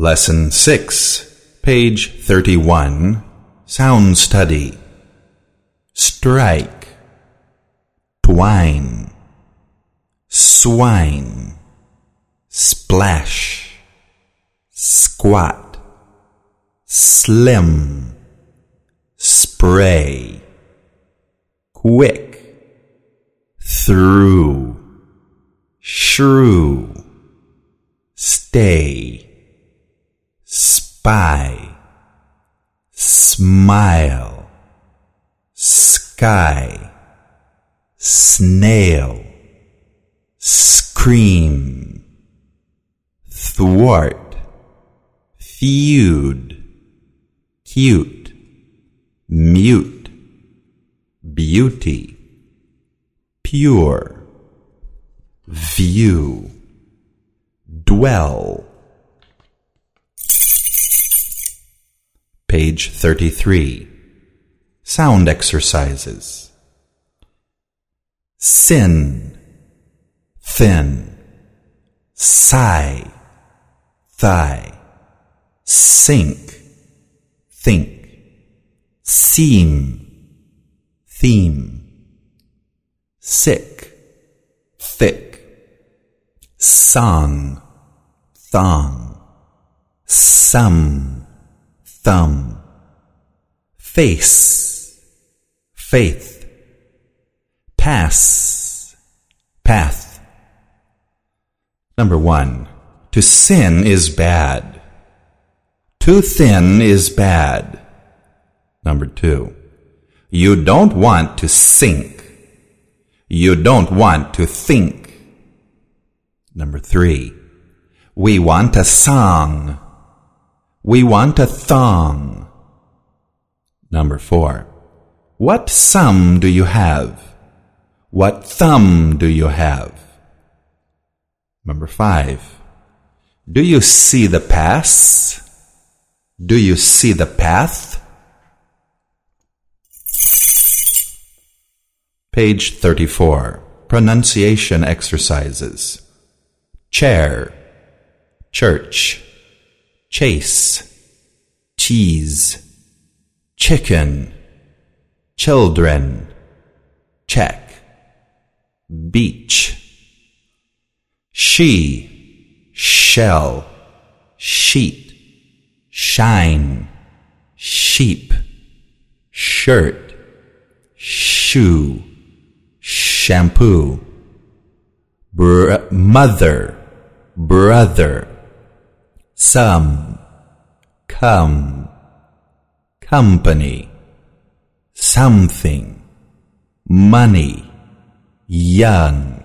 Lesson 6, page 31, Sound Study. Strike, twine, swine, splash, squat, slim, spray, quick, through, shrew, stay spy, smile, sky, snail, scream, thwart, feud, cute, mute, beauty, pure, view, dwell, Page 33. Sound exercises. Sin, thin, sigh, thigh, sink, think, seem, theme, sick, thick, song, thong, some, thumb, face, faith, pass, path. Number one, to sin is bad. Too thin is bad. Number two, you don't want to sink. You don't want to think. Number three, we want a song. We want a thong. Number four. What sum do you have? What thumb do you have? Number five. Do you see the pass? Do you see the path? Page 34. Pronunciation exercises. Chair. Church chase, cheese, chicken, children, check, beach, she, shell, sheet, shine, sheep, shirt, shoe, shampoo, br- mother, brother some, come, company, something, money, young,